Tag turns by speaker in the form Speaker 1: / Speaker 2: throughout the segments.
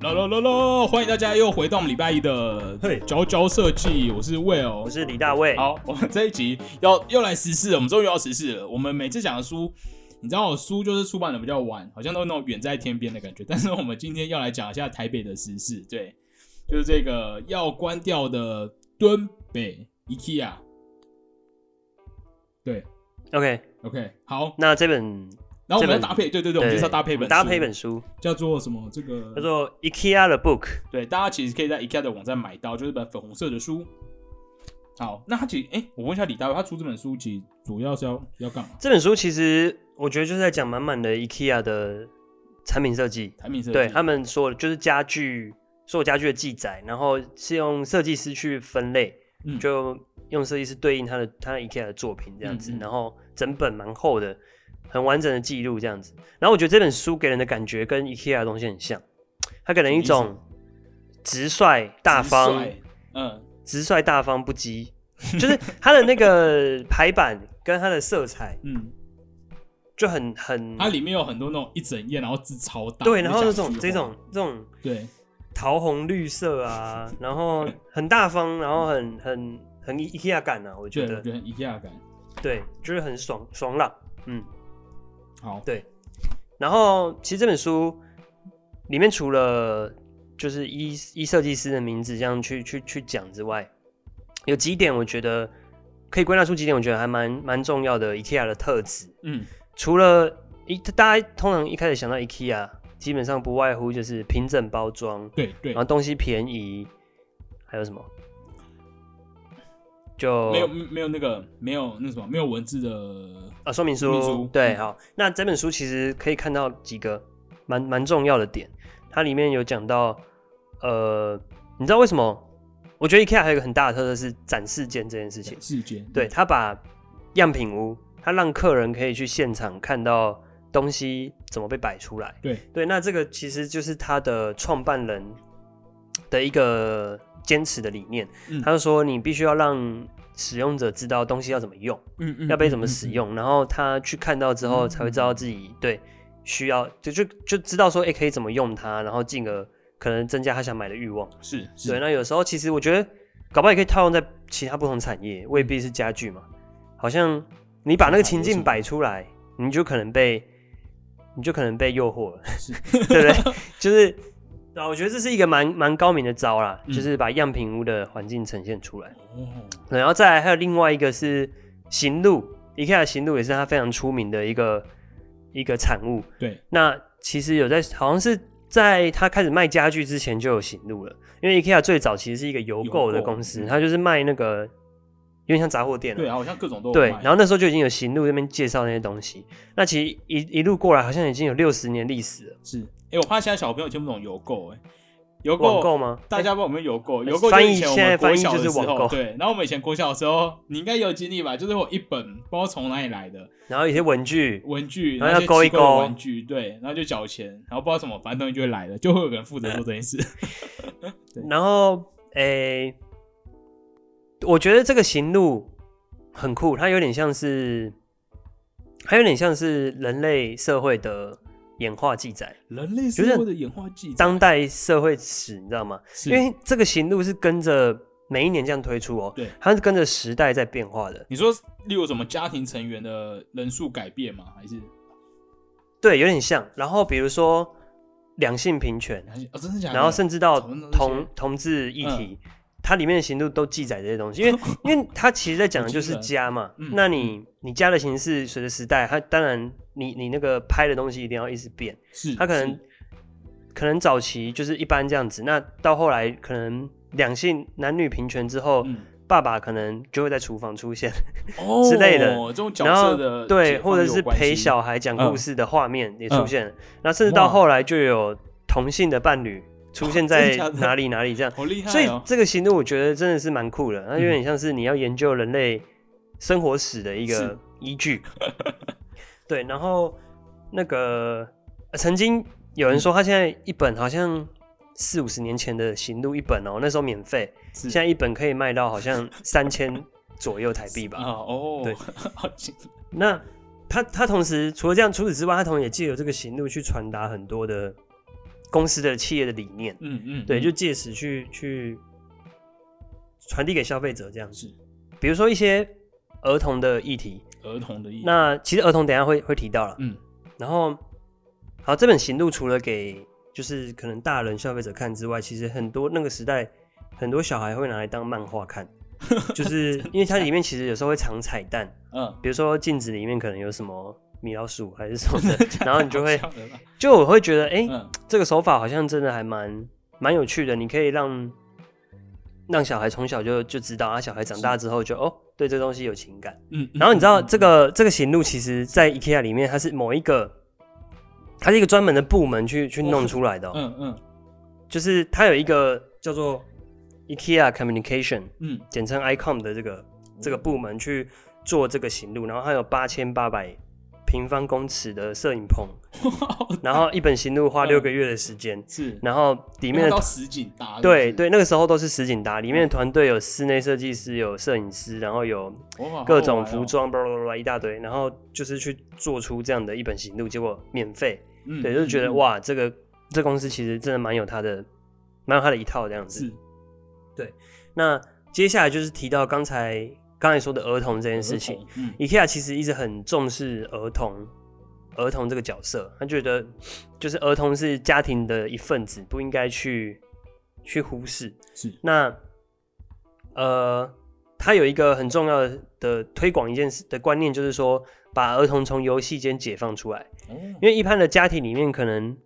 Speaker 1: 啦啦啦啦！欢迎大家又回到我们礼拜一的
Speaker 2: 嘿
Speaker 1: 佼佼设计，我是 Will，
Speaker 2: 我是李大卫。
Speaker 1: 好，我们这一集要又来时事了，我们终于要时事了。我们每次讲的书，你知道，书就是出版的比较晚，好像都那种远在天边的感觉。但是我们今天要来讲一下台北的时事，对，就是这个要关掉的敦北 IKEA。对 OK，，OK，好，
Speaker 2: 那这本
Speaker 1: 然后我们要搭配，对对对，我们就是要搭配一本书，
Speaker 2: 搭配一本书，
Speaker 1: 叫做什么？这个
Speaker 2: 叫做 IKEA 的 Book。
Speaker 1: 对，大家其实可以在 IKEA 的网站买到，就是一本粉红色的书。好，那他其实，哎、我问一下李大卫，他出这本书其实主要是要要干嘛？
Speaker 2: 这本书其实我觉得就是在讲满满的 IKEA 的产品设计，
Speaker 1: 产品设计，
Speaker 2: 对他们说的就是家具，所有家具的记载，然后是用设计师去分类，
Speaker 1: 嗯
Speaker 2: 就用设计师对应他的他的 IKEA 的作品这样子，
Speaker 1: 嗯嗯
Speaker 2: 然后整本蛮厚的，很完整的记录这样子。然后我觉得这本书给人的感觉跟 IKEA 的东西很像，它给人一种直率大方。
Speaker 1: 嗯，
Speaker 2: 直率大方不羁，就是它的那个排版跟它的色彩
Speaker 1: 嗯，
Speaker 2: 就很很
Speaker 1: 它里面有很多那种一整页，然后字超大，
Speaker 2: 对，然后
Speaker 1: 那
Speaker 2: 这种这种这种
Speaker 1: 对，
Speaker 2: 桃红绿色啊，然后很大方，然后很很很 IKEA 感啊，我觉
Speaker 1: 对，我
Speaker 2: 得
Speaker 1: 觉得很 IKEA 感。
Speaker 2: 对，就是很爽爽朗，嗯，
Speaker 1: 好，
Speaker 2: 对。然后其实这本书里面除了就是一一设计师的名字这样去去去讲之外，有几点我觉得可以归纳出几点，我觉得还蛮蛮重要的 IKEA 的特质。
Speaker 1: 嗯，
Speaker 2: 除了一大家通常一开始想到 IKEA，基本上不外乎就是平整包装，
Speaker 1: 对对
Speaker 2: 然后，东西便宜，还有什么？就
Speaker 1: 没有没有那个没有那什么没有文字的，
Speaker 2: 啊，说明书，
Speaker 1: 说明书。
Speaker 2: 对，
Speaker 1: 嗯。
Speaker 2: 好，那这本书其实可以看到几个蛮蛮重要的点，它里面有讲到，呃，你知道为什么？我觉得 IKEA 还有一个很大的特色是展示间这件事情，
Speaker 1: 世间，
Speaker 2: 对，他把样品屋，他让客人可以去现场看到东西怎么被摆出来，
Speaker 1: 对。
Speaker 2: 对，那这个其实就是他的创办人的一个坚持的理念，
Speaker 1: 嗯
Speaker 2: 他就说你必须要让使用者知道东西要怎么用。
Speaker 1: 嗯嗯，
Speaker 2: 要被怎么
Speaker 1: 嗯
Speaker 2: 使，用，然后他去看到之后才会知道自己对需要，就就就知道说，哎、可以怎么用它，然后进而可能增加他想买的欲望。
Speaker 1: 是是，
Speaker 2: 对，那有时候其实我觉得，搞不好也可以套用在其他不同产业，未必是家具嘛。好像你把那个情境摆出来，你就可能被，你就可能被诱惑了，
Speaker 1: 是
Speaker 2: 对不对？就是。啊，我觉得这是一个蛮蛮高明的招啦，
Speaker 1: 嗯
Speaker 2: 就是把样品屋的环境呈现出来。
Speaker 1: 哦，
Speaker 2: 然后再来还有另外一个是行路，IKEA 的行路也是它非常出名的一个一个产物。
Speaker 1: 对，
Speaker 2: 那其实有在好像是在它开始卖家具之前就有行路了，因为 IKEA 最早其实是一个邮购的公司，
Speaker 1: 嗯
Speaker 2: 它就是卖那个有点像杂货店啊
Speaker 1: 对，好像各种都有
Speaker 2: 对，然后那时候就已经有行路那边介绍那些东西。那其实一一路过来好像已经有六十年历史了。
Speaker 1: 是，哎，我怕现在小朋友听不懂邮购，哎，邮购
Speaker 2: 网购吗？
Speaker 1: 大家不知道有没有邮购？邮购
Speaker 2: 翻译
Speaker 1: 就是以前我
Speaker 2: 现在翻译就是网购
Speaker 1: 对。然后我们以前国小的时候，你应该有经历吧？就是我一本不知道从哪里来的
Speaker 2: 然后一些文具，
Speaker 1: 文具，
Speaker 2: 然后要勾一勾
Speaker 1: 文具，对，然后就缴钱，然后不知道什么，反正东西就会来了，就会有人负责做这件事。
Speaker 2: 然后诶、我觉得这个行路很酷，它有点像是，它有点像是人类社会的演化记载，
Speaker 1: 人类社会的演化记载，
Speaker 2: 当代社会史，你知道吗？因为这个行路是跟着每一年这样推出哦，
Speaker 1: 对
Speaker 2: 它是跟着时代在变化的，
Speaker 1: 你说，例如什么家庭成员的人数改变吗？还是
Speaker 2: 对，有点像。然后比如说两性平权，
Speaker 1: 哦，真的假的？
Speaker 2: 然后甚至到同同志议题，它里面的行度都记载这些东西，因为 因为它其实在讲的就是家嘛。
Speaker 1: 嗯。
Speaker 2: 那你你家的形式随着时代，它当然你你那个拍的东西一定要一直变，
Speaker 1: 是
Speaker 2: 它可能可能早期就是一般这样子，那到后来可能两性男女平权之后，
Speaker 1: 嗯。
Speaker 2: 爸爸可能就会在厨房出现，
Speaker 1: 哦
Speaker 2: 之类的。
Speaker 1: 这种角
Speaker 2: 然后
Speaker 1: 色的
Speaker 2: 对，或者是陪小孩讲故事的画面也出
Speaker 1: 嗯
Speaker 2: 现了，那甚至到后来就有同性的伴侣出现 在哪里哪里这样。
Speaker 1: 好厉害
Speaker 2: 所以
Speaker 1: 哦！
Speaker 2: 这个行动我觉得真的是蛮酷的，它有点像是你要研究人类生活史的一个依据。对，然后那个、呃曾经有人说他现在一本好像四五十年前的行路一本哦，那时候免费，现在一本可以卖到好像三千左右台币吧。
Speaker 1: 啊哦，
Speaker 2: 对
Speaker 1: 好惊
Speaker 2: 那他他同时除了这样，除此之外，他同时也借由这个行路去传达很多的公司的企业的理念，
Speaker 1: 嗯嗯，
Speaker 2: 对，
Speaker 1: 嗯
Speaker 2: 就借此去去传递给消费者这样子。比如说一些儿童的议题，
Speaker 1: 儿童的议题。
Speaker 2: 那其实儿童等一下会会提到了。
Speaker 1: 嗯
Speaker 2: 然后，好，这本行路除了给就是可能大人消费者看之外，其实很多那个时代很多小孩会拿来当漫画看，就是因为它里面其实有时候会藏彩蛋，
Speaker 1: 嗯，
Speaker 2: 比如说镜子里面可能有什么米老鼠 还是什么的，然后你就会就我会觉得，哎、
Speaker 1: 嗯。
Speaker 2: 这个手法好像真的还蛮蛮有趣的，你可以让让小孩从小就就知道，啊，小孩长大之后就哦对这东西有情感。
Speaker 1: 嗯，
Speaker 2: 然后你知道
Speaker 1: 嗯
Speaker 2: 这个这个行路，其实在 IKEA 里面，它是某一个，它是一个专门的部门去去弄出来的、哦，
Speaker 1: 嗯嗯。
Speaker 2: 就是它有一个叫做 IKEA Communication，
Speaker 1: 嗯，
Speaker 2: 简称 ICOM 的这个这个部门去做这个行路，然后它有八千八百平方公尺的摄影棚，然后一本行路花
Speaker 1: 嗯。
Speaker 2: 六个月的时间，
Speaker 1: 是。
Speaker 2: 然后里面的
Speaker 1: 到实景搭，
Speaker 2: 对对，那个时候都是实景搭，里面的团队有室内设计师，有摄影师，然后有各种服，装，巴拉巴拉一大堆，然后就是去做出这样的一本行路，结果免费，
Speaker 1: 嗯
Speaker 2: 对，就觉得，
Speaker 1: 嗯
Speaker 2: 哇，这个这公司其实真的蛮有它的，蛮有它的一套这样子。
Speaker 1: 对
Speaker 2: 那接下来就是提到刚才刚才说的儿童这件事情
Speaker 1: 嗯
Speaker 2: ，IKEA 其实一直很重视儿童，儿童这个角色，他觉得就是儿童是家庭的一份子，不应该去去忽视。
Speaker 1: 是。
Speaker 2: 那呃，他有一个很重要的的推广一件事的观念，就是说把儿童从游戏间解放出来，
Speaker 1: 哦。
Speaker 2: 因为一般的家庭里面可能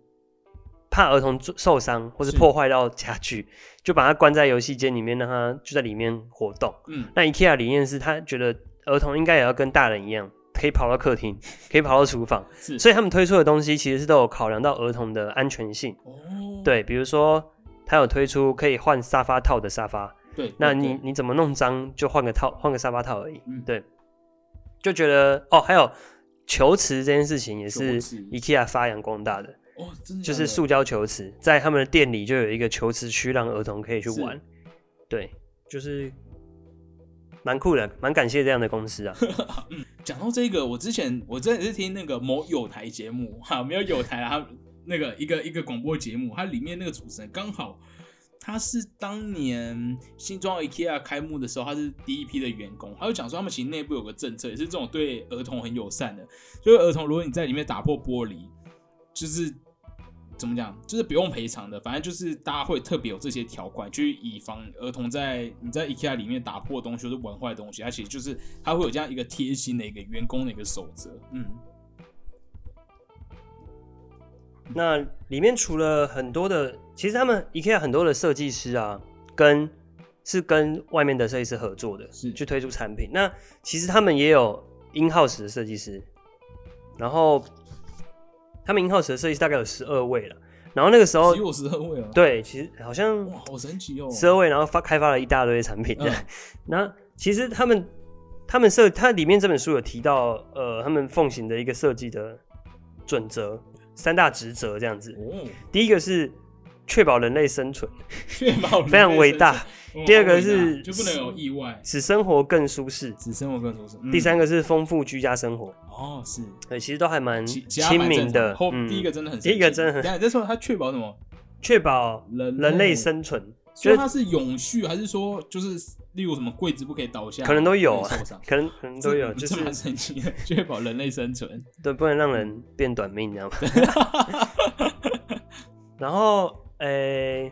Speaker 2: 怕儿童受伤或是
Speaker 1: 是。
Speaker 2: 破坏到家具，就把他关在游戏间里面，让他就在里面活动。
Speaker 1: 嗯。
Speaker 2: 那 IKEA 理念是他觉得儿童应该也要跟大人一样，可以跑到客厅，可以跑到厨房，所以他们推出的东西其实是都有考量到儿童的安全性。
Speaker 1: 哦。
Speaker 2: 对，比如说他有推出可以换沙发套的沙发，
Speaker 1: 对，
Speaker 2: 那你你怎么弄脏就换个套，换个沙发套而已。
Speaker 1: 嗯。
Speaker 2: 对，就觉得哦，还有球池这件事情也是 IKEA 发扬光大的，
Speaker 1: 哦，真的
Speaker 2: 就是塑胶球池，在他们的店里就有一个球池区，让儿童可以去玩。对，就是蛮酷的，蛮感谢这样的公司啊。
Speaker 1: 讲到这个，我之前我真的是听那个某有台节目，哈，没有有台啊，他 那个一个一个广播节目，它里面那个主持人刚好他是当年新庄 IKEA 开幕的时候，他是第一批的员工，他就讲说他们其实内部有个政策，也是这种对儿童很友善的，就是儿童如果你在里面打破玻璃，就是。怎么讲？就是不用赔偿的，反正就是大家会特别有这些条款，去以防儿童在你在 IKEA 里面打破东西或者玩坏东西，它其实就是它会有这样一个贴心的一个员工的一个守则。嗯，
Speaker 2: 那里面除了很多的，其实他们 IKEA 很多的设计师啊，跟是跟外面的设计师合作的，
Speaker 1: 是
Speaker 2: 去推出产品。那其实他们也有 in house 的设计师，然后他们 in house 的设计师大概有十二位了。然后那个时候
Speaker 1: 只，有十二位哦，，
Speaker 2: 对，其实好像
Speaker 1: 哇，好神奇哦，
Speaker 2: 十二位，然后发开发了一大堆产品。
Speaker 1: 嗯
Speaker 2: 那其实他们他们设，它里面这本书有提到，呃，他们奉行的一个设计的准则，三大职责这样子。
Speaker 1: 哦，
Speaker 2: 第一个是确保人类生存，
Speaker 1: 确保
Speaker 2: 非常伟大第二个是
Speaker 1: 就不能有意外，
Speaker 2: 使生活更舒适。
Speaker 1: 使生活更舒适。嗯
Speaker 2: 第三个是丰富居家生活，
Speaker 1: 哦是
Speaker 2: 对，其实都还蛮亲民的。
Speaker 1: 第一个真的很，
Speaker 2: 第一个真的很
Speaker 1: 等一下你再说他确保什么？
Speaker 2: 确保
Speaker 1: 人
Speaker 2: 人类生存，
Speaker 1: 所以它是永续，还是说就是例如什么柜子不可以倒下，
Speaker 2: 可能都有啊
Speaker 1: 可
Speaker 2: 能可能都有，就是
Speaker 1: 蛮神奇的，确保人类生存。
Speaker 2: 对，不能让人变短命，你知道吗？然后，诶、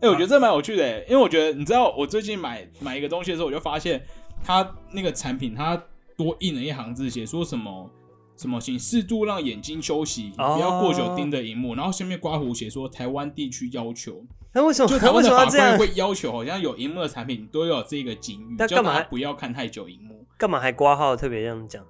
Speaker 1: 哎、我觉得这蛮有趣的欸，因为我觉得你知道，我最近买买一个东西的时候，我就发现它那个产品它多印了一行字，写说什么什么，请适度让眼睛休息，
Speaker 2: 哦
Speaker 1: 不要过久盯着荧幕。然后下面刮胡写说台湾地区要求，
Speaker 2: 那为什么
Speaker 1: 就台
Speaker 2: 为
Speaker 1: 湾的法
Speaker 2: 什么要这样
Speaker 1: 规？会要求，好像有荧幕的产品都要有这个警语，叫
Speaker 2: 但干嘛
Speaker 1: 大家不要看太久荧幕。
Speaker 2: 干嘛还挂号特别这样讲？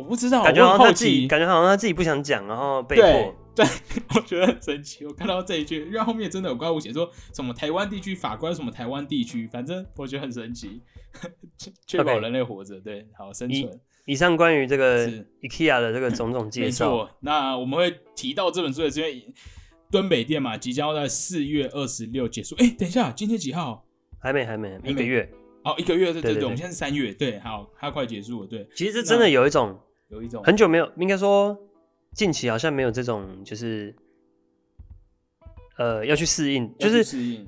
Speaker 1: 我不知道，
Speaker 2: 感觉好像他自己，感觉好像他自己不想讲，然后被迫。
Speaker 1: 对，我觉得很神奇。我看到这一句，因为后面真的有怪物写说什么台湾地区法官，什么台湾地区，反正我觉得很神奇，确确保人类活着，对，好生存，
Speaker 2: 以上关于这个
Speaker 1: 是
Speaker 2: IKEA 的这个种种介绍，
Speaker 1: 错。那我们会提到这本书，的是因为敦北店嘛，即将要在四月二十六结束。哎，等一下，今天几号？
Speaker 2: 还没还没
Speaker 1: 没
Speaker 2: 一个月。
Speaker 1: 哦，一个月，对对对，
Speaker 2: 对对对
Speaker 1: 我们现在是三月，对，好，它快结束了，对，
Speaker 2: 其实这真的有一种
Speaker 1: 有一种
Speaker 2: 很久没有，应该说近期好像没有这种，就是呃要去适应，就是
Speaker 1: 适应。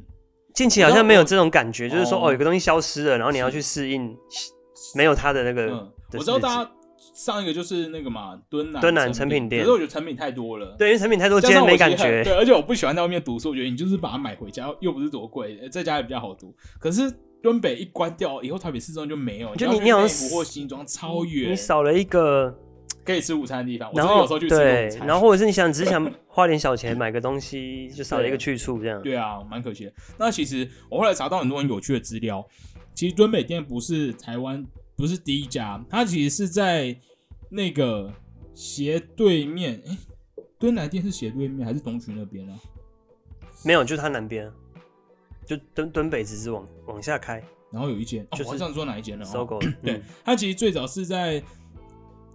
Speaker 2: 近期好像没有这种感觉，就是说
Speaker 1: 哦
Speaker 2: 哦有个东西消失了，然后你要去适应，没有它的那个
Speaker 1: 嗯，我知道大家上一个就是那个嘛，敦南
Speaker 2: 敦南
Speaker 1: 成
Speaker 2: 成品店
Speaker 1: 可是我觉得成品太多了。
Speaker 2: 对，因为成品太多，
Speaker 1: 加
Speaker 2: 今天没感觉。
Speaker 1: 对，而且我不喜欢在外面读书，我觉得你就是把它买回家，又不是多贵，呃在家也比较好读。可是敦北一关掉以后，台北市中就没有，
Speaker 2: 就你你好像
Speaker 1: 内湖或新庄超远
Speaker 2: 你，少了一个，
Speaker 1: 可以吃午餐的地方。
Speaker 2: 然后
Speaker 1: 有时候去吃
Speaker 2: 对
Speaker 1: 午，餐，
Speaker 2: 然后或者是你想只是想花点小钱买个东西，就少了一个去处，这样。
Speaker 1: 对啊，蛮可惜的。那其实我后来查到很多很有趣的资料，其实敦北店不是台湾不是第一家，它其实是在那个斜对面，哎、敦南店是斜对面还是东区那边啊？
Speaker 2: 没有，就是它南边啊，就敦敦北只是往往下开
Speaker 1: 然后有一间，哦
Speaker 2: 就是
Speaker 1: 我想说哪一间了、哦？
Speaker 2: 搜狗。
Speaker 1: 对
Speaker 2: 嗯，
Speaker 1: 它其实最早是在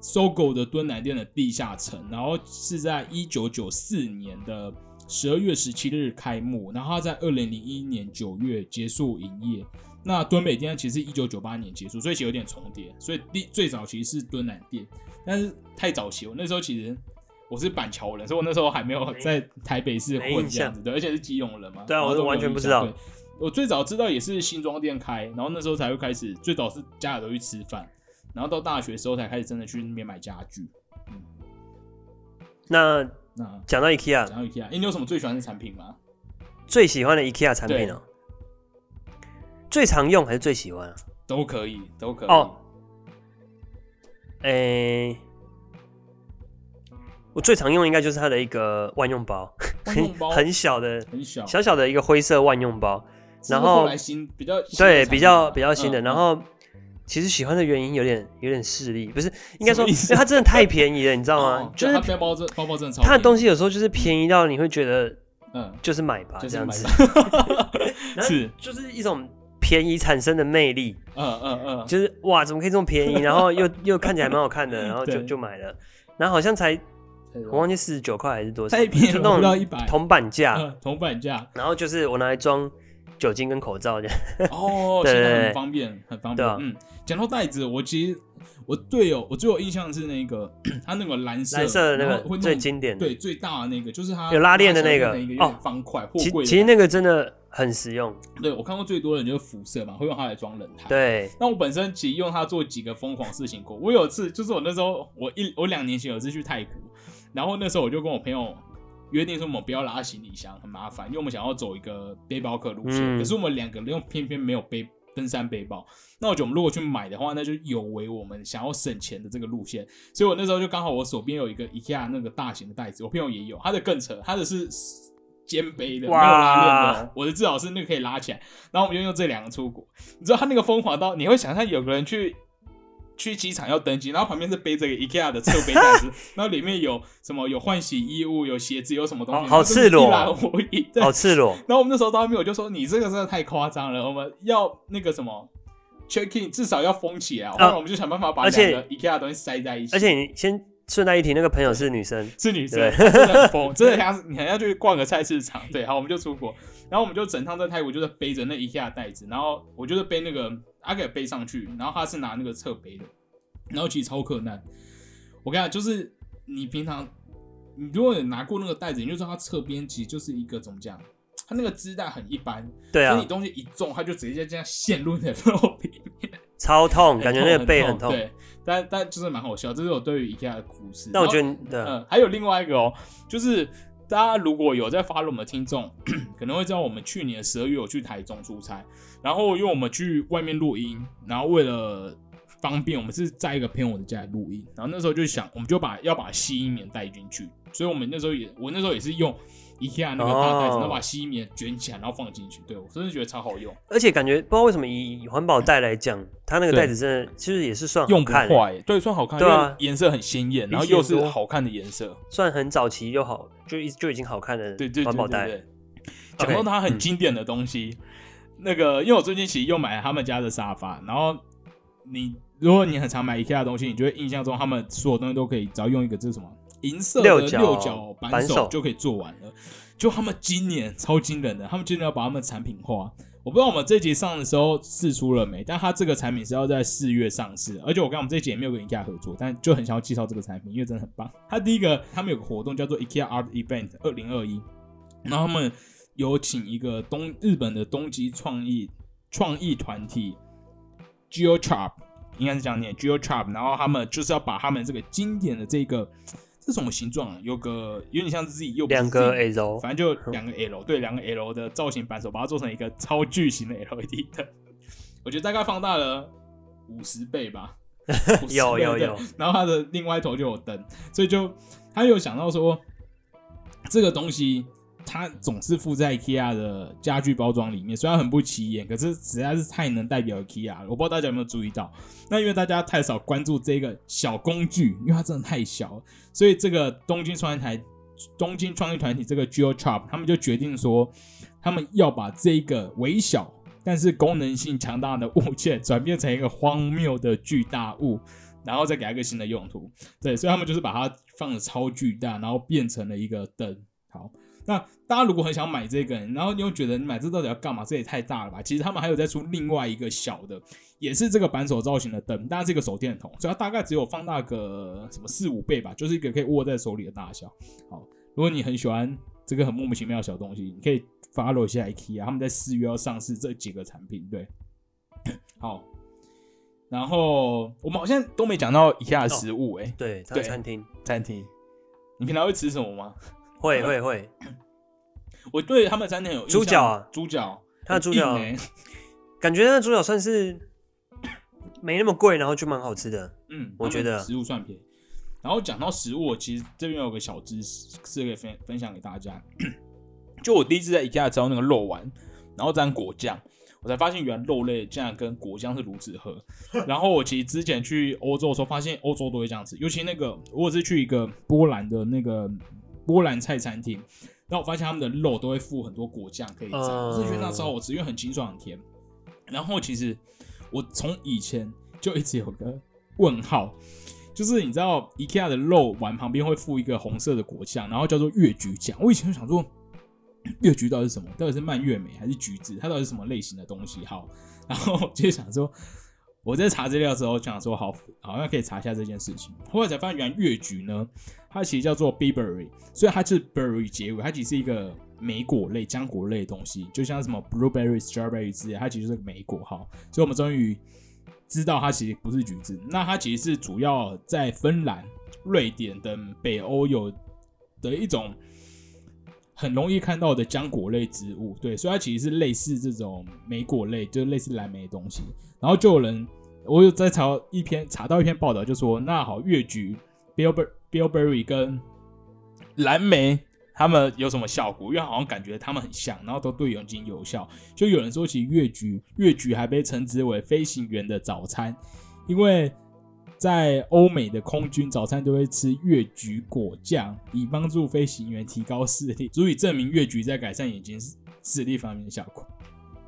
Speaker 1: 搜狗的敦南店的地下层，然后是在一九九四年的十二月十七日开幕，然后它在二零零一年九月结束营业。那敦北店其实是一九九八年结束，所以其实有点重叠。所以第最早其实是敦南店，但是太早期，我那时候其实我是板桥人，所以我那时候还没有在台北市混这样子的，而且是基隆人嘛。
Speaker 2: 对啊我
Speaker 1: 然后都
Speaker 2: 完全不知道
Speaker 1: 我最早知道也是新庄店开，然后那时候才会开始，最早是家里都去吃饭，然后到大学的时候才开始真的去那边买家具。
Speaker 2: 那
Speaker 1: 那
Speaker 2: 讲到 IKEA，
Speaker 1: 讲到 IKEA，哎、你有什么最喜欢的产品吗？
Speaker 2: 最喜欢的 IKEA 产品哦，最常用还是最喜欢啊？
Speaker 1: 都可以，都可以。
Speaker 2: 哦诶、我最常用应该就是它的一个万用包，
Speaker 1: 很
Speaker 2: 很小的、
Speaker 1: 很小，
Speaker 2: 小小的一个灰色万用包，然后
Speaker 1: 比较新
Speaker 2: 对，比较比较新的。
Speaker 1: 嗯
Speaker 2: 然后其实喜欢的原因有点有点势利，不是应该说，因为它真的太便宜了，你知道吗
Speaker 1: 哦？
Speaker 2: 就是
Speaker 1: 包真包包真的超
Speaker 2: 它的东
Speaker 1: 西，
Speaker 2: 有时候就是便宜到你会觉得
Speaker 1: 嗯，
Speaker 2: 就是买吧这样子，
Speaker 1: 是，
Speaker 2: 就是一种便宜产生的魅力。
Speaker 1: 嗯嗯嗯，
Speaker 2: 就是哇，怎么可以这么便宜？然后又 又看起来蛮好看的，然后就就买了。然后好像才我忘记四十九块还是多少，
Speaker 1: 太便宜一百，
Speaker 2: 铜板价。
Speaker 1: 嗯铜板价。
Speaker 2: 然后就是我拿来装酒精跟口罩这样。
Speaker 1: 哦，
Speaker 2: 对
Speaker 1: 很方便，很方便。嗯，讲到袋子，我其实我队友，我最有印象是那个 它那个蓝色，
Speaker 2: 蓝色的那个最经典的
Speaker 1: 对，最大的那个就是它
Speaker 2: 有拉链的那个
Speaker 1: 方块货
Speaker 2: 其
Speaker 1: 柜。
Speaker 2: 其实那个真的很实用。
Speaker 1: 对我看过最多的人就是辐射嘛，会用它来装冷台。。
Speaker 2: 对，
Speaker 1: 那我本身其实用它做几个疯狂事情过。我有一次就是我那时候我一我两年前有一次去泰国，然后那时候我就跟我朋友约定说我们不要拉行李箱，很麻烦，因为我们想要走一个背包客路线。
Speaker 2: 嗯
Speaker 1: 可是我们两个人又偏偏没有背登山背包，那我觉得我们如果去买的话，那就有违我们想要省钱的这个路线。所以我那时候就刚好我手边有一个 IKEA 那个大型的袋子，我朋友也有，他的更扯，他的是。肩背的，没有拉链的哦，我的至少是那个可以拉起来，然后我们就用这两个出国。你知道他那个疯狂到，你会想象有个人去去机场要登机，然后旁边是背着一个 IKEA 的侧背袋子，然后里面有什么有换洗衣物、有鞋子、有什么东西，
Speaker 2: 好好赤裸
Speaker 1: 一览无遗。
Speaker 2: 好赤裸。
Speaker 1: 然后我们那时候到那边，我就说你这个真的太夸张了，我们要那个什么 check in 至少要封起来，后来我们就想办法把两个 IKEA 的东西塞在一起。
Speaker 2: 而且你先顺带一提，那个朋友是女生，
Speaker 1: 是女生，真的很疯，真的像你还要去逛个菜市场。对，好，我们就出国，然后我们就整趟在泰国就是背着那 IKEA 袋子，然后我就是背那个阿给背上去，然后他是拿那个侧背的，然后其实超困难。我跟你讲，就是你平常你如果有拿过那个袋子，你就知道它侧边其实就是一个怎么讲，它那个支带很一般，
Speaker 2: 对啊
Speaker 1: 所以你，东西一重，它就直接这样陷入你的肉里面。
Speaker 2: 超痛，感觉那个背很痛。
Speaker 1: 很对，但但就是蛮好笑，这是我对于 IKEA 的故事。
Speaker 2: 但我觉得，
Speaker 1: 嗯，还有另外一个哦，就是大家如果有在发了我们的听众，可能会知道我们去年十二月有去台中出差，然后因为我们去外面录音，然后为了方便，我们是在一个朋友的家里录音，然后那时候就想，我们就把要把吸音棉带进去，所以我们那时候也我那时候也是用 IKEA 那个大袋子，
Speaker 2: 哦。
Speaker 1: 然后把吸音棉卷起来，然后放进去，对我真的觉得超好用，
Speaker 2: 而且感觉不知道为什么以以环保袋来讲，它那个袋子真的其实也是算好
Speaker 1: 用不
Speaker 2: 看，
Speaker 1: 坏，对，算好看，
Speaker 2: 对啊
Speaker 1: 颜色很鲜艳，然后又是好看的颜色，
Speaker 2: 算很早期又好，就一就已经好看的
Speaker 1: 对对对
Speaker 2: 环保袋。
Speaker 1: 对对。讲到它很经典的东西，那个因为我最近其实又买了他们家的沙发，然后你如果你很常买 IKEA 的东西，你就会印象中他们所有东西都可以只要用一个这是什么银色的
Speaker 2: 六角
Speaker 1: 扳
Speaker 2: 扳手
Speaker 1: 手就可以做完了。就他们今年超惊人的，他们今年要把他们产品化。我不知道我们这集上的时候试出了没，但它这个产品是要在四月上市，而且我跟我们这集也没有跟 IKEA 合作，但就很想要介绍这个产品，因为真的很棒。它第一个，他们有个活动叫做 IKEA Art Event 二零二一，然后他们有请一个东日本的东极创意创意团体 GeoChop，应该是这样念 Geo Trap，然后他们就是要把他们这个经典的这个。这什么形状啊？有个有点像 Z，又
Speaker 2: 两个 L，
Speaker 1: 反正就两个 L，对，两个 L 的造型扳手，把它做成一个超巨型的 LED 灯。我觉得大概放大了五十倍吧。
Speaker 2: 有有有。
Speaker 1: 然后它的另外一头就有灯，所以就他有想到说，这个东西它总是附在 IKEA 的家具包装里面，虽然很不起眼，可是实在是太能代表 IKEA 了。我不知道大家有没有注意到，那因为大家太少关注这个小工具，因为它真的太小。所以这个东京创意台、东京创意团体这个 GeoChop，他们就决定说，他们要把这个微小但是功能性强大的物件转变成一个荒谬的巨大物，然后再给它一个新的用途。对，所以他们就是把它放的超巨大，然后变成了一个灯。好。那大家如果很想买这个，然后你又觉得你买这到底要干嘛？这也太大了吧！其实他们还有在出另外一个小的，也是这个扳手造型的灯，但是一个手电筒，所以它大概只有放大个什么四五倍吧，就是一个可以握在手里的大小。好，如果你很喜欢这个很莫名其妙的小东西，你可以 follow 一下 IKEA，他们在四月要上市这几个产品。对，好，然后我们好像都没讲到 IKEA 的食物，哎，
Speaker 2: 对，在餐厅，
Speaker 1: 餐厅，你平常会吃什么吗？
Speaker 2: 会会会，
Speaker 1: 我对他们餐厅有
Speaker 2: 猪脚啊，
Speaker 1: 猪脚，
Speaker 2: 他的猪脚，感觉那猪脚算是 没那么贵，然后就蛮好吃的。
Speaker 1: 嗯，
Speaker 2: 我觉得
Speaker 1: 食物算便宜。然后讲到食物，其实这边有个小知识是可以分分享给大家。就我第一次在 IKEA 吃到那个肉丸，然后沾果酱，我才发现原来肉类竟然跟果酱是如此合。然后我其实之前去欧洲的时候，发现欧洲都会这样子，尤其那个我是去一个波兰的那个。波兰菜餐厅，然后我发现他们的肉都会附很多果酱可以蘸，我是觉得那超好吃，因为很清爽很甜。然后其实我从以前就一直有个问号，就是你知道 IKEA 的肉丸旁边会附一个红色的果酱，然后叫做越橘酱。我以前就想说，越橘到底是什么？到底是蔓越莓还是橘子？它到底是什么类型的东西？好，然后就想说。我在查资料的时候想说，好，好像可以查一下这件事情。后来才发现，原来越橘呢，它其实叫做 berry，所以它是 berry 结尾，它其实是一个莓果类、浆果类的东西，就像什么 blueberry、strawberry 之类，它其实是个莓果。哈，所以我们终于知道它其实不是橘子。那它其实是主要在芬兰、瑞典等北欧有的一种很容易看到的浆果类植物。对，所以它其实是类似这种莓果类，就是类似蓝莓的东西。然后就有人。我有在查一篇查到一篇报道，就说那好，越橘 bilber bilberry 跟蓝莓他们有什么效果？因为好像感觉他们很像，然后都对眼睛有效。就有人说，其实越橘越橘还被称之为飞行员的早餐，因为在欧美的空军早餐都会吃越橘果酱，以帮助飞行员提高视力，足以证明越橘在改善眼睛视力方面的效果。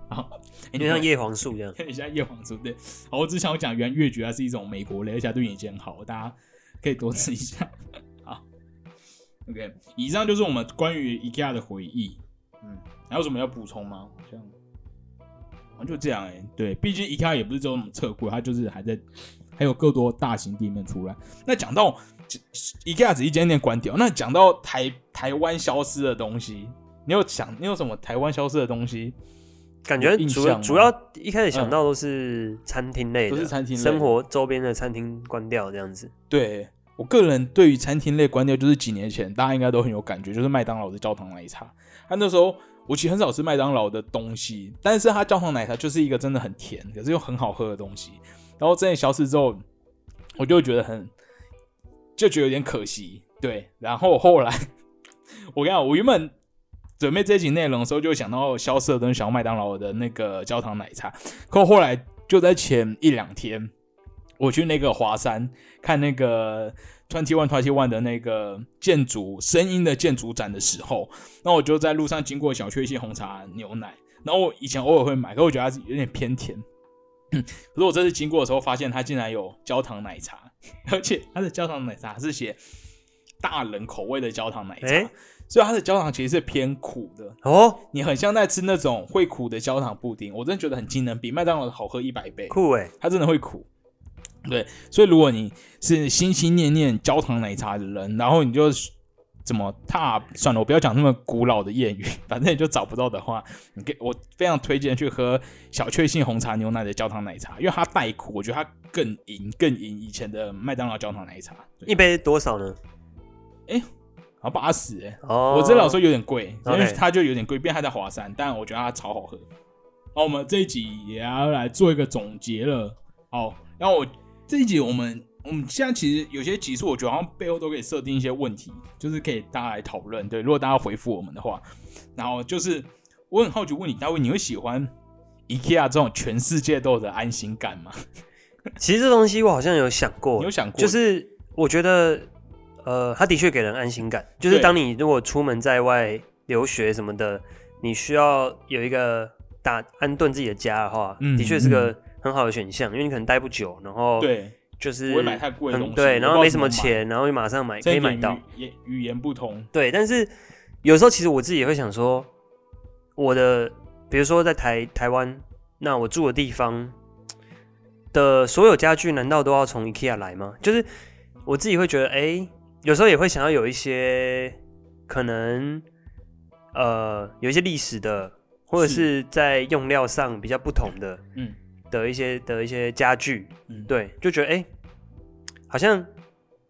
Speaker 1: 好，
Speaker 2: 你就像叶黄素这样，
Speaker 1: 有点像叶黄素。对，好，我只想讲，原来越橘它是一种美国类，而且对眼睛很好，大家可以多吃一下。好，OK，以上就是我们关于 IKEA 的回忆。嗯，还有什么要补充吗？好像，好像就这样哎。对，毕竟 IKEA 也不是只有那么测贵，它就是还在还有更多大型地面出来。那讲到 IKEA 只一间店关掉，那讲到台台湾消失的东西，你有想你有什么台湾消失的东西？
Speaker 2: 感觉主主要一开始想到都是餐厅类的，
Speaker 1: 都是餐厅
Speaker 2: 生活周边的餐厅关掉这样子。
Speaker 1: 对我个人对于餐厅类关掉，就是几年前大家应该都很有感觉，就是麦当劳的焦糖奶茶。他那时候我其实很少吃麦当劳的东西，但是它焦糖奶茶就是一个真的很甜，可是又很好喝的东西。然后真的消失之后，我就觉得很就觉得有点可惜。对，然后后来 我跟你讲，我原本。准备这集内容的时候，就想到消失的东西，想麦当劳的那个焦糖奶茶。可后来就在前一两天，我去那个华山看那个 Twenty One Twenty One 的那个建筑声音的建筑展的时候，那我就在路上经过小确幸红茶牛奶。然后我以前偶尔会买，可我觉得它是有点偏甜。可是我这次经过的时候，发现它竟然有焦糖奶茶，而且它的焦糖奶茶是写大人口味的焦糖奶茶，所以它的焦糖其实是偏苦的。
Speaker 2: 哦，
Speaker 1: 你很像在吃那种会苦的焦糖布丁，我真的觉得很惊人，比麦当劳的好喝一百倍。
Speaker 2: 酷哎，
Speaker 1: 它真的会苦。对，所以如果你是心心念念焦糖奶茶的人，然后你就怎么踏算了，我不要讲那么古老的谚语，反正你就找不到的话，你给我非常推荐去喝小确幸红茶牛奶的焦糖奶茶，因为它带苦，我觉得它更赢更赢以前的麦当劳焦糖奶茶。
Speaker 2: 一杯多少呢？
Speaker 1: 好八十哎，
Speaker 2: 哦，
Speaker 1: 我真的老说有点贵，因为它就有点贵，毕竟它在华山，但我觉得它超好喝。好，我们这一集也要来做一个总结了。好，然后我这一集我们我们现在其实有些集数，我觉得好像背后都可以设定一些问题，就是可以大家来讨论。对，如果大家回复我们的话，然后就是我很好奇问你，大卫，你会喜欢 IKEA 这种全世界都有的安心感吗？
Speaker 2: 其实这东西我好像有想过
Speaker 1: 有，想过？
Speaker 2: 就是我觉得，呃，它的确给人安心感。就是当你如果出门在外留学什么的，你需要有一个打安顿自己的家的话，
Speaker 1: 嗯
Speaker 2: 的确是个很好的选项，因为你可能待不久，然后
Speaker 1: 对，
Speaker 2: 就是
Speaker 1: 不会买太贵的东西
Speaker 2: 对，然后没什
Speaker 1: 么
Speaker 2: 钱，然后就马上买可以买到。
Speaker 1: 语言语言不同，
Speaker 2: 对，但是有时候其实我自己也会想说，我的比如说在台台湾，那我住的地方的所有家具，难道都要从 IKEA 来吗？就是我自己会觉得，哎、有时候也会想要有一些可能，呃，有一些历史的，或者
Speaker 1: 是
Speaker 2: 是在用料上比较不同的
Speaker 1: 嗯
Speaker 2: 的一些的一些家具，
Speaker 1: 嗯，
Speaker 2: 对，就觉得哎、诶好像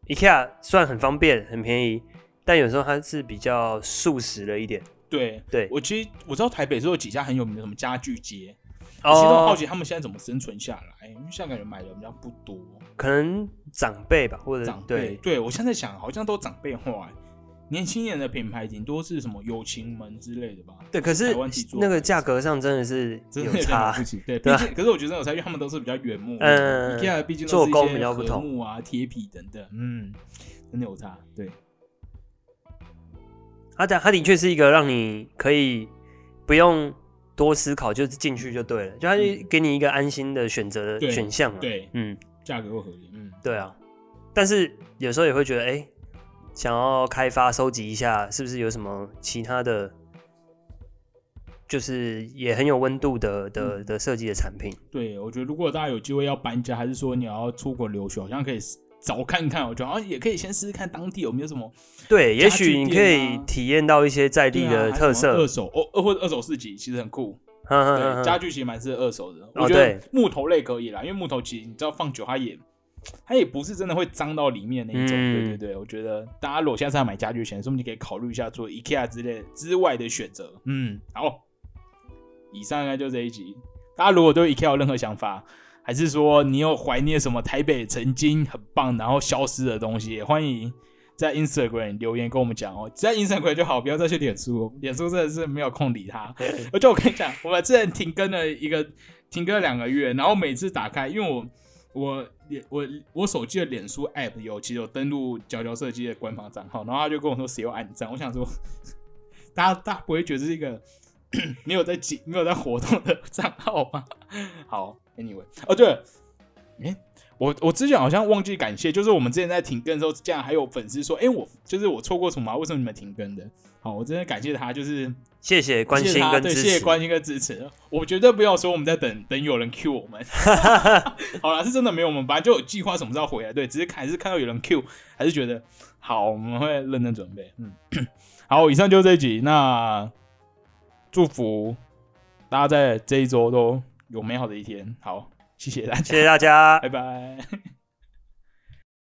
Speaker 2: IKEA 虽然很方便、很便宜，但有时候它是比较素食了一点。
Speaker 1: 对。
Speaker 2: 对，
Speaker 1: 我其实我知道台北是有几家很有名的什么家具街，我其实都好
Speaker 2: 哦，
Speaker 1: 奇他们现在怎么生存下来，因为现在感觉买的比较不多，
Speaker 2: 可能长辈吧，或者
Speaker 1: 长辈。
Speaker 2: 对，
Speaker 1: 对我现在想好像都长辈化，欸年轻人的品牌顶多是什么友情门之类的吧，
Speaker 2: 对，可是那个价格上真的是
Speaker 1: 有
Speaker 2: 差。
Speaker 1: 对，
Speaker 2: 对啊
Speaker 1: 毕竟可是我觉得有差，因为他们都是比较原木，
Speaker 2: 嗯
Speaker 1: 毕竟
Speaker 2: 做工比较不同
Speaker 1: 木啊、贴皮等等，嗯，真的有差。对，
Speaker 2: 它的它的确是一个让你可以不用多思考，就是进去就对了，就它就给你一个安心的选择选项嘛。
Speaker 1: 对，
Speaker 2: 嗯，
Speaker 1: 价格又合理，嗯，
Speaker 2: 对啊。但是有时候也会觉得，哎、想要开发收集一下，是不是有什么其他的，就是也很有温度的的的设计的产品？
Speaker 1: 对，我觉得如果大家有机会要搬家，还是说你要出国留学，好像可以找看看。我觉得好像也可以先试试看当地有没有什么
Speaker 2: 对，也许你可以体验到一些在地的特
Speaker 1: 还有什么二。手哦，二或者二手市集，其实很酷。对，家具其实蛮适合二手的。
Speaker 2: 哦
Speaker 1: 我觉得木头类可以啦，因为木头其实你知道放久它也。它也不是真的会脏到里面那一种，
Speaker 2: 嗯
Speaker 1: 对对对，我觉得大家如果下次要买家具前，说不定可以考虑一下做 IKEA 之类之外的选择。嗯，好，以上应该就这一集。大家如果对 IKEA 有任何想法，还是说你有怀念什么台北曾经很棒然后消失的东西，也欢迎在 Instagram 留言跟我们讲哦。在 Instagram 就好，不要再去脸书，脸书真的是没有空理他。而且我跟你讲，我们之前停更了一个停更了两个月，然后每次打开，因为我我脸我我手机的脸书 app 有其实有登录佼佼设计的官方账号，然后他就跟我说谁有按赞，我想说，大家大家不会觉得这是一个 没有在紧没有在活动的账号吗？好，anyway，哦对了，诶、我我之前好像忘记感谢，就是我们之前在停更的时候，竟然还有粉丝说，哎、我就是我错过什么啊、为什么你们停更的？好，我真的感谢他，就是
Speaker 2: 谢谢关心跟支持。
Speaker 1: 谢谢关心跟支持。我绝对不要说我们在等等有人 Q 我们。好啦，是真的没有，我们本来就有计划什么时候回来，对，只是还是看到有人 Q，还是觉得好，我们会认真准备。嗯，好，以上就是这一集，那祝福大家在这一周都有美好的一天。好，谢谢大家，
Speaker 2: 谢谢大家
Speaker 1: 拜。拜。